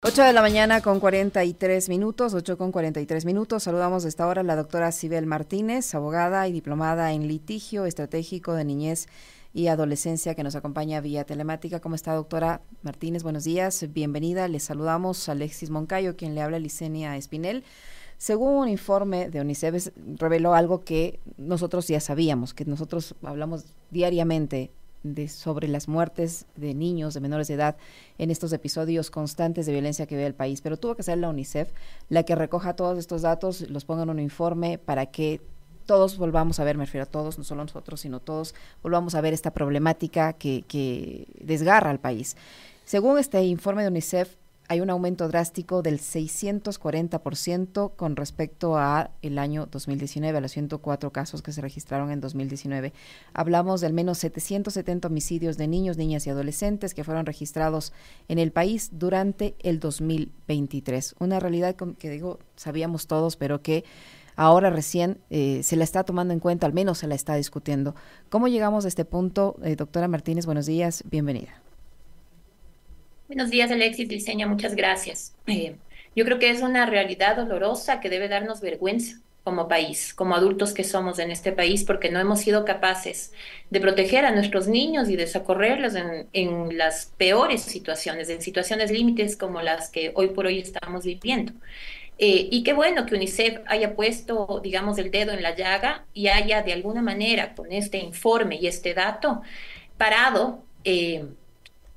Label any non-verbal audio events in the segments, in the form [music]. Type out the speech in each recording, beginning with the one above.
8 de la mañana con 43 minutos, 8 con 43 minutos. Saludamos de esta hora a la doctora Sibel Martínez, abogada y diplomada en litigio estratégico de niñez y adolescencia que nos acompaña vía telemática. ¿Cómo está, doctora Martínez? Buenos días, bienvenida. Les saludamos a Alexis Moncayo, quien le habla a Licenia Espinel. Según un informe de UNICEF, reveló algo que nosotros ya sabíamos, que nosotros hablamos diariamente de, sobre las muertes de niños, de menores de edad, en estos episodios constantes de violencia que ve el país. Pero tuvo que ser la UNICEF la que recoja todos estos datos, los ponga en un informe para que todos volvamos a ver, me refiero a todos, no solo nosotros, sino todos, volvamos a ver esta problemática que, que desgarra al país. Según este informe de UNICEF, hay un aumento drástico del 640% con respecto a el año 2019, a los 104 casos que se registraron en 2019. Hablamos de al menos 770 homicidios de niños, niñas y adolescentes que fueron registrados en el país durante el 2023. Una realidad que digo, sabíamos todos, pero que ahora recién eh, se la está tomando en cuenta, al menos se la está discutiendo. ¿Cómo llegamos a este punto? Eh, doctora Martínez, buenos días, bienvenida. Buenos días, Alexis Diseña, muchas gracias. Eh, yo creo que es una realidad dolorosa que debe darnos vergüenza como país, como adultos que somos en este país, porque no hemos sido capaces de proteger a nuestros niños y de socorrerlos en, las peores situaciones, en situaciones límites como las que hoy por hoy estamos viviendo. Eh, y qué bueno que UNICEF haya puesto, digamos, el dedo en la llaga y haya de alguna manera, con este informe y este dato, parado eh,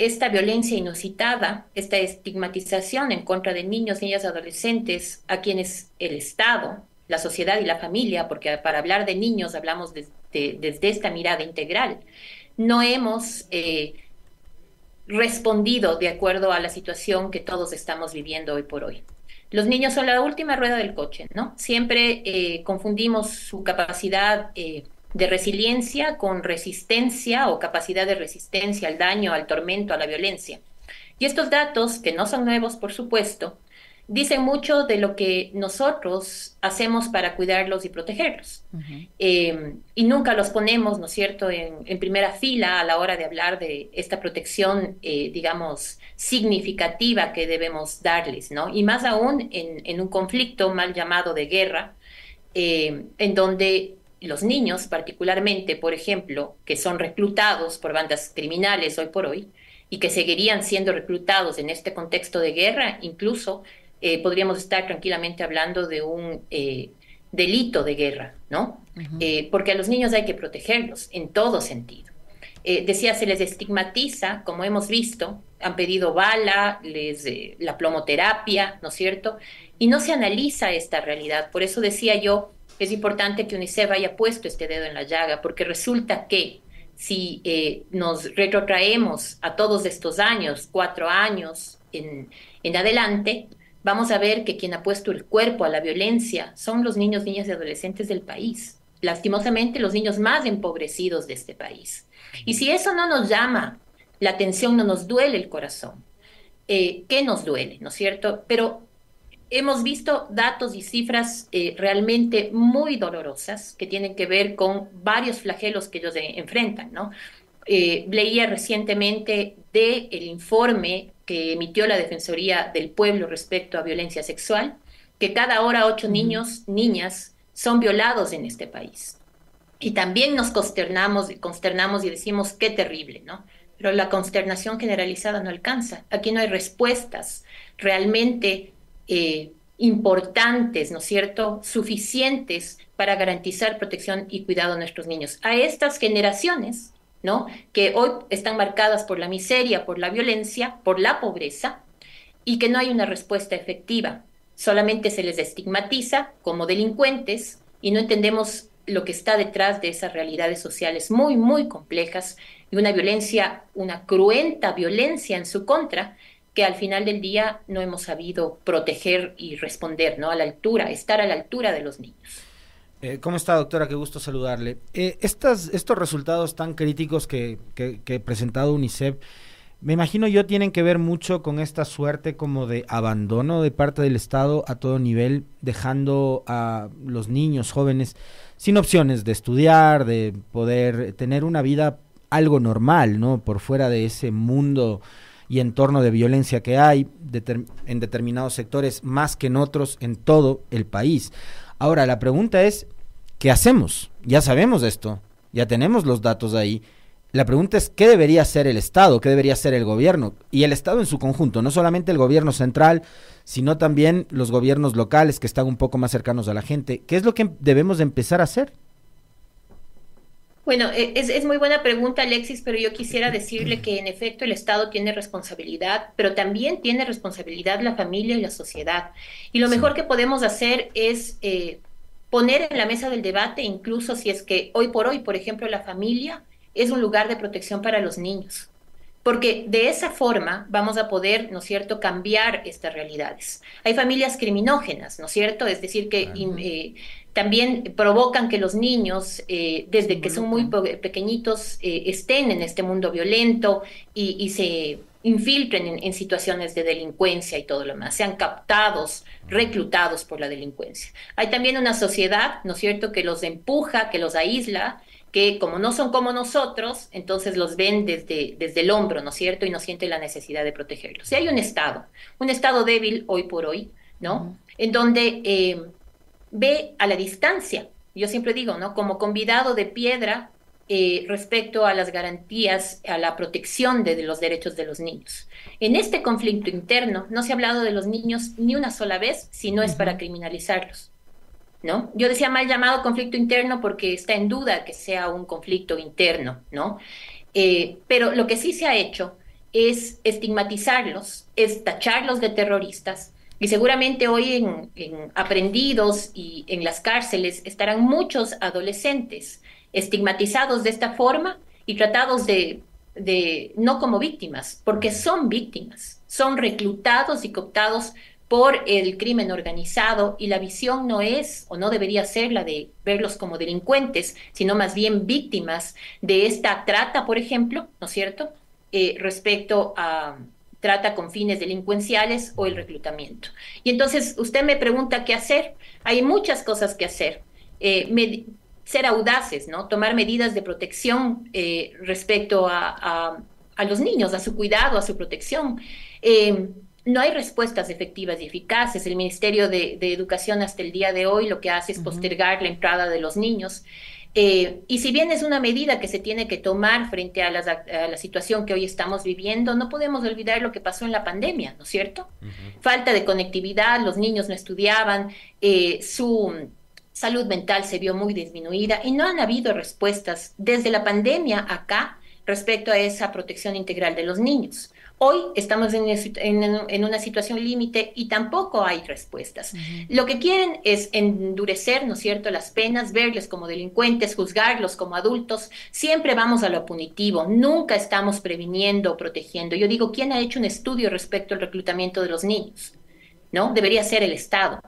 esta violencia inusitada, esta estigmatización en contra de niños, niñas, adolescentes, a quienes el Estado, la sociedad y la familia, porque para hablar de niños hablamos desde esta mirada integral, no hemos eh, respondido de acuerdo a la situación que todos estamos viviendo hoy por hoy. Los niños son la última rueda del coche, ¿no? Siempre eh, confundimos su capacidad eh, de resiliencia con resistencia o capacidad de resistencia al daño, al tormento, a la violencia. Y estos datos, que no son nuevos, por supuesto, dicen mucho de lo que nosotros hacemos para cuidarlos y protegerlos. Eh, y nunca los ponemos, ¿no es cierto?, en, primera fila a la hora de hablar de esta protección, eh, digamos, significativa que debemos darles, ¿no? Y más aún en, un conflicto mal llamado de guerra, eh, en donde los niños particularmente, por ejemplo, que son reclutados por bandas criminales hoy por hoy y que seguirían siendo reclutados en este contexto de guerra, incluso eh, podríamos estar tranquilamente hablando de un eh, delito de guerra, ¿no? Eh, porque a los niños hay que protegerlos en todo sentido. decía, se les estigmatiza, como hemos visto, han pedido bala, les, la plomoterapia, ¿no es cierto? Y no se analiza esta realidad. Por eso decía yo, es importante que UNICEF haya puesto este dedo en la llaga, porque resulta que si eh, nos retrotraemos a todos estos años, cuatro años en, adelante, vamos a ver que quien ha puesto el cuerpo a la violencia son los niños, niñas y adolescentes del país. Lastimosamente, los niños más empobrecidos de este país. Y si eso no nos llama la atención, no nos duele el corazón. Eh, ¿Qué nos duele, no es cierto? Pero hemos visto datos y cifras eh, realmente muy dolorosas que tienen que ver con varios flagelos que ellos enfrentan, ¿no? Eh, leía recientemente del el informe que emitió la Defensoría del Pueblo respecto a violencia sexual, que cada hora ocho niños, niñas son violados en este país. Y también nos consternamos, consternamos y decimos qué terrible, ¿no? Pero la consternación generalizada no alcanza. Aquí no hay respuestas realmente eh, importantes, ¿no es cierto?, suficientes para garantizar protección y cuidado a nuestros niños. A estas generaciones, ¿no?, que hoy están marcadas por la miseria, por la violencia, por la pobreza, y que no hay una respuesta efectiva. Solamente se les estigmatiza como delincuentes y no entendemos lo que está detrás de esas realidades sociales muy, muy complejas y una violencia, una cruenta violencia en su contra que al final del día no hemos sabido proteger y responder ¿no? a la altura, estar a la altura de los niños. Eh, ¿Cómo está, doctora? Qué gusto saludarle. Eh, estas, estos resultados tan críticos que, que, que, ha presentado UNICEF, me imagino yo tienen que ver mucho con esta suerte como de abandono de parte del Estado a todo nivel, dejando a los niños jóvenes sin opciones de estudiar, de poder tener una vida algo normal, ¿no? Por fuera de ese mundo y entorno de violencia que hay en determinados sectores más que en otros en todo el país. Ahora, la pregunta es, ¿qué hacemos? Ya sabemos esto, ya tenemos los datos ahí. La pregunta es, ¿qué debería hacer el Estado? ¿Qué debería hacer el gobierno? Y el Estado en su conjunto, no solamente el gobierno central, sino también los gobiernos locales que están un poco más cercanos a la gente. ¿Qué es lo que debemos empezar a hacer? Bueno, e, es, muy buena pregunta, Alexis, pero yo quisiera decirle que en efecto el Estado tiene responsabilidad, pero también tiene responsabilidad la familia y la sociedad. Y lo mejor que podemos hacer es eh, poner en la mesa del debate, incluso si es que hoy por hoy, por ejemplo, la familia es un lugar de protección para los niños. Porque de esa forma vamos a poder, ¿no es cierto?, cambiar estas realidades. Hay familias criminógenas, ¿no es cierto? Es decir, que también provocan que los niños, eh, desde que son muy pequeñitos, eh, estén en este mundo violento y, se infiltren en, situaciones de delincuencia y todo lo demás, sean captados, reclutados por la delincuencia. Hay también una sociedad, ¿no es cierto?, que los empuja, que los aísla, que como no son como nosotros, entonces los ven desde, desde el hombro, ¿no es cierto?, y no sienten la necesidad de protegerlos. Si hay un Estado, un Estado débil hoy por hoy, ¿no?, en donde... Eh, ve a la distancia, yo siempre digo, ¿no? Como convidado de piedra eh, respecto a las garantías, a la protección de, los derechos de los niños. En este conflicto interno no se ha hablado de los niños ni una sola vez si no es para criminalizarlos. ¿No? Yo decía mal llamado conflicto interno porque está en duda que sea un conflicto interno, ¿no? Eh, pero lo que sí se ha hecho es estigmatizarlos, es tacharlos de terroristas, y seguramente hoy en, aprendidos y en las cárceles estarán muchos adolescentes estigmatizados de esta forma y tratados de, de, no como víctimas, porque son víctimas, son reclutados y cooptados por el crimen organizado y la visión no es o no debería ser la de verlos como delincuentes, sino más bien víctimas de esta trata, por ejemplo, ¿no es cierto?, eh, respecto a trata con fines delincuenciales o el reclutamiento. Y entonces usted me pregunta qué hacer. Hay muchas cosas que hacer. Eh, ser audaces, ¿no? Tomar medidas de protección eh, respecto a, los niños, a su cuidado, a su protección. Eh, no hay respuestas efectivas y eficaces. El Ministerio de, Educación hasta el día de hoy lo que hace es postergar la entrada de los niños. Eh, y si bien es una medida que se tiene que tomar frente a, la situación que hoy estamos viviendo, no podemos olvidar lo que pasó en la pandemia, ¿no es cierto? Falta de conectividad, los niños no estudiaban, eh, su salud mental se vio muy disminuida y no han habido respuestas desde la pandemia acá respecto a esa protección integral de los niños. Hoy estamos en, una situación límite y tampoco hay respuestas. Lo que quieren es endurecer, ¿no es cierto?, las penas, verles como delincuentes, juzgarlos como adultos. Siempre vamos a lo punitivo, nunca estamos previniendo o protegiendo. Yo digo, ¿quién ha hecho un estudio respecto al reclutamiento de los niños? ¿No? Debería ser el Estado.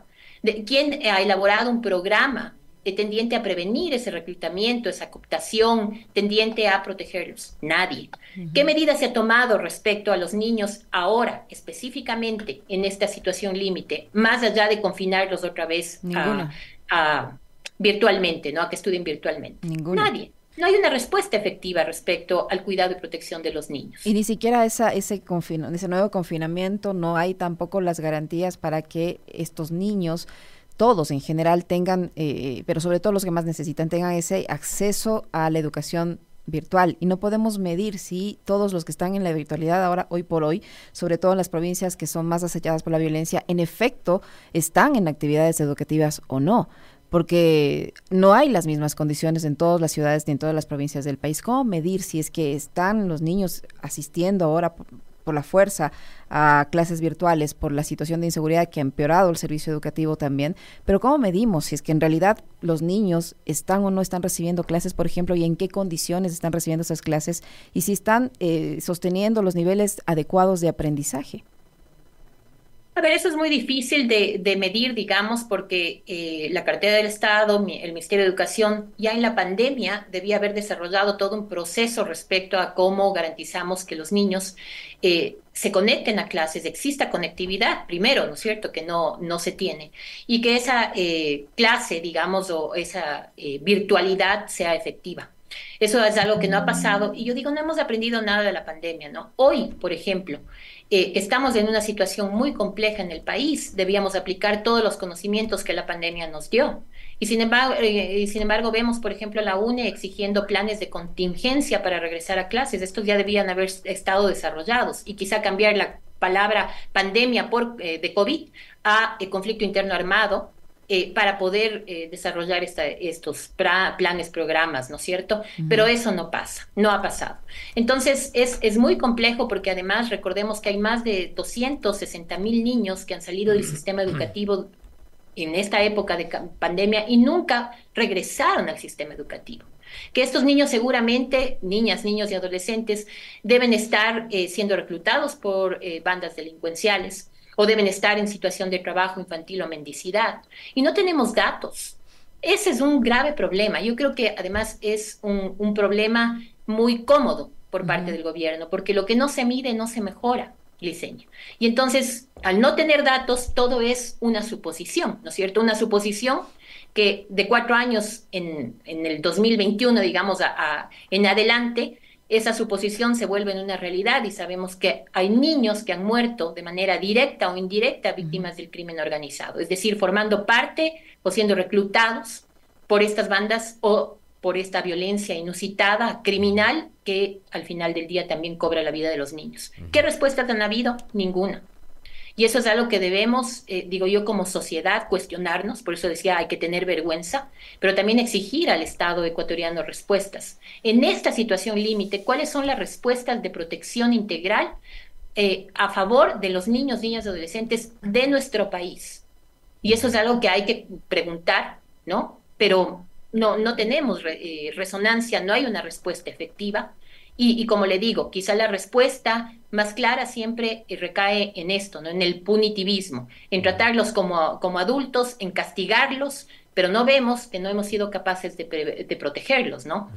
¿Quién ha elaborado un programa tendiente a prevenir ese reclutamiento, esa cooptación, tendiente a protegerlos? Nadie. ¿Qué medidas se ha tomado respecto a los niños ahora, específicamente en esta situación límite, más allá de confinarlos otra vez a, virtualmente, ¿no? a que estudien virtualmente? Nadie. No hay una respuesta efectiva respecto al cuidado y protección de los niños. Y ni siquiera esa, ese, ese nuevo confinamiento, no hay tampoco las garantías para que estos niños todos en general tengan, eh, pero sobre todo los que más necesitan, tengan ese acceso a la educación virtual y no podemos medir si todos los que están en la virtualidad ahora, hoy por hoy, sobre todo en las provincias que son más acechadas por la violencia, en efecto están en actividades educativas o no, porque no hay las mismas condiciones en todas las ciudades ni en todas las provincias del país. ¿Cómo medir si es que están los niños asistiendo ahora por la fuerza a clases virtuales, por la situación de inseguridad que ha empeorado el servicio educativo también, pero ¿cómo medimos si es que en realidad los niños están o no están recibiendo clases, por ejemplo, y en qué condiciones están recibiendo esas clases y si están eh, sosteniendo los niveles adecuados de aprendizaje? A ver, eso es muy difícil de, medir, digamos, porque eh, la cartera del Estado, el Ministerio de Educación, ya en la pandemia debía haber desarrollado todo un proceso respecto a cómo garantizamos que los niños eh, se conecten a clases, exista conectividad, primero, ¿no es cierto?, que no, no se tiene, y que esa eh, clase, digamos, o esa virtualidad sea efectiva. Eso es algo que no ha pasado. Y yo digo, no hemos aprendido nada de la pandemia, ¿no? Hoy, por ejemplo, eh, estamos en una situación muy compleja en el país, debíamos aplicar todos los conocimientos que la pandemia nos dio. Y sin embargo, eh, sin embargo vemos, por ejemplo, la UNE exigiendo planes de contingencia para regresar a clases. Estos ya debían haber estado desarrollados y quizá cambiar la palabra pandemia por, eh, de COVID a conflicto interno armado eh, para poder eh, desarrollar estos planes, programas, ¿no es cierto? Pero eso no pasa, no ha pasado. Entonces, es, es, muy complejo porque además recordemos que hay más de 260 mil niños que han salido del sistema educativo en esta época de pandemia y nunca regresaron al sistema educativo. Que estos niños seguramente, niñas, niños y adolescentes, deben estar eh, siendo reclutados por bandas delincuenciales, o deben estar en situación de trabajo infantil o mendicidad. Y no tenemos datos. Ese es un grave problema. Yo creo que además es un, problema muy cómodo por parte del gobierno, porque lo que no se mide no se mejora, Liceño. Y entonces, al no tener datos, todo es una suposición, ¿no es cierto? Una suposición que de cuatro años en, el 2021, digamos, en adelante, esa suposición se vuelve en una realidad y sabemos que hay niños que han muerto de manera directa o indirecta víctimas del crimen organizado, es decir, formando parte o siendo reclutados por estas bandas o por esta violencia inusitada, criminal, que al final del día también cobra la vida de los niños. ¿Qué respuestas han habido? Ninguna. Y eso es algo que debemos, eh, digo yo, como sociedad cuestionarnos, por eso decía, hay que tener vergüenza, pero también exigir al Estado ecuatoriano respuestas. En esta situación límite, ¿cuáles son las respuestas de protección integral eh, a favor de los niños, niñas y adolescentes de nuestro país? Y eso es algo que hay que preguntar, ¿no? Pero no, no tenemos eh, resonancia, no hay una respuesta efectiva. Y, como le digo, quizá la respuesta más clara siempre recae en esto, ¿no? en el punitivismo, en tratarlos como, como adultos, en castigarlos, pero no vemos que no hemos sido capaces de, protegerlos, ¿no?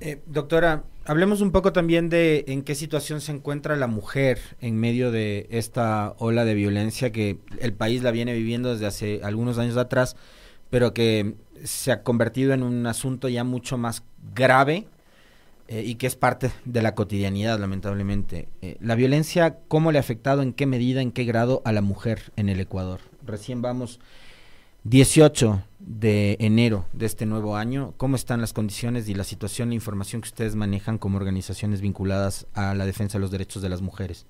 Eh, doctora, hablemos un poco también de en qué situación se encuentra la mujer en medio de esta ola de violencia que el país la viene viviendo desde hace algunos años atrás, pero que se ha convertido en un asunto ya mucho más grave eh, y que es parte de la cotidianidad, lamentablemente. Eh, la violencia, ¿cómo le ha afectado, en qué medida, en qué grado a la mujer en el Ecuador? Recién vamos 18 de enero de este nuevo año. ¿Cómo están las condiciones y la situación, la información que ustedes manejan como organizaciones vinculadas a la defensa de los derechos de las mujeres?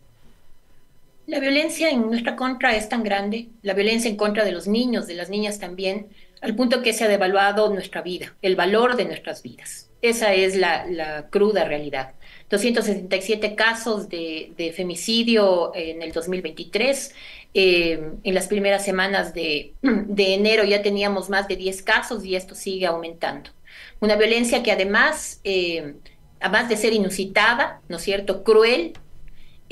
La violencia en nuestra contra es tan grande, la violencia en contra de los niños, de las niñas también, al punto que se ha devaluado nuestra vida, el valor de nuestras vidas. Esa es la, cruda realidad. 277 casos de, femicidio en el 2023. Eh, en las primeras semanas de, [clears throat] enero ya teníamos más de 10 casos y esto sigue aumentando. Una violencia que además, eh, además de ser inusitada, ¿no es cierto?, cruel,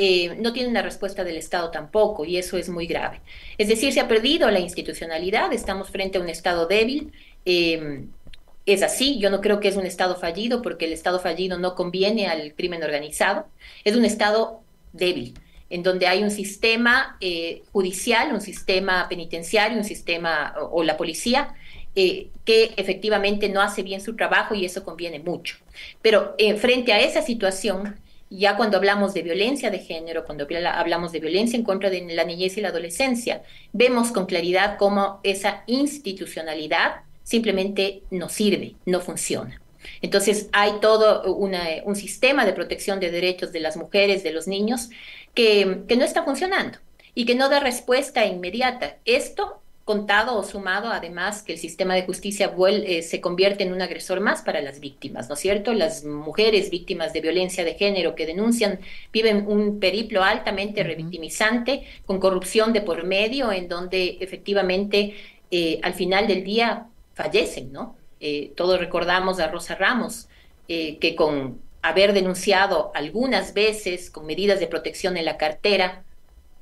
eh, no tiene una respuesta del Estado tampoco, y eso es muy grave. Es decir, se ha perdido la institucionalidad, estamos frente a un Estado débil, es así, yo no creo que es un Estado fallido porque el Estado fallido no conviene al crimen organizado, es un Estado débil, en donde hay un sistema eh, judicial, un sistema penitenciario, un sistema o, la policía eh, que efectivamente no hace bien su trabajo y eso conviene mucho. Pero frente a esa situación, ya cuando hablamos de violencia de género, cuando hablamos de violencia en contra de la niñez y la adolescencia, vemos con claridad cómo esa institucionalidad simplemente no sirve, no funciona. Entonces hay todo un sistema de protección de derechos de las mujeres, de los niños, que, no está funcionando y que no da respuesta inmediata. Esto contado o sumado además que el sistema de justicia eh, se convierte en un agresor más para las víctimas, ¿no es cierto? Las mujeres víctimas de violencia de género que denuncian viven un periplo altamente revictimizante, con corrupción de por medio, en donde efectivamente eh, al final del día fallecen, ¿no? Eh, todos recordamos a Rosa Ramos, eh, que con haber denunciado algunas veces con medidas de protección en la cartera,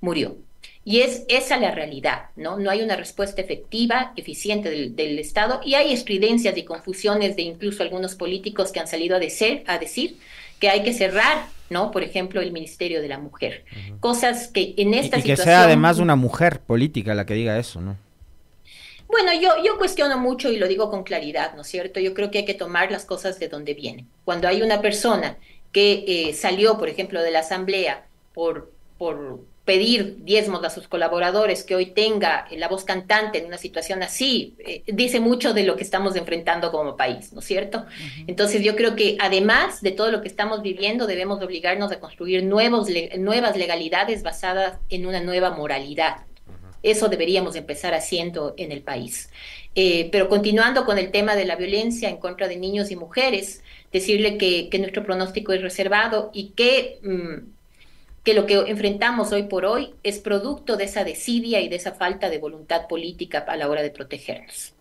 murió. Y es esa la realidad, ¿no? No hay una respuesta efectiva, eficiente del, Estado y hay estridencias y confusiones de incluso algunos políticos que han salido a, decir, a decir que hay que cerrar, ¿no? Por ejemplo, el Ministerio de la Mujer. Cosas que en esta y, y que sea además una mujer política la que diga eso, ¿no? Bueno, yo, yo cuestiono mucho y lo digo con claridad, ¿no es cierto? Yo creo que hay que tomar las cosas de donde vienen. Cuando hay una persona que eh, salió, por ejemplo, de la asamblea por, por pedir diezmos a sus colaboradores, que hoy tenga la voz cantante en una situación así, eh, dice mucho de lo que estamos enfrentando como país, ¿no es cierto? Entonces yo creo que además de todo lo que estamos viviendo, debemos obligarnos a construir nuevos, nuevas legalidades basadas en una nueva moralidad. Eso deberíamos empezar haciendo en el país. Eh, pero continuando con el tema de la violencia en contra de niños y mujeres, decirle que, nuestro pronóstico es reservado y que... Mm, que lo que enfrentamos hoy por hoy es producto de esa desidia y de esa falta de voluntad política a la hora de protegernos.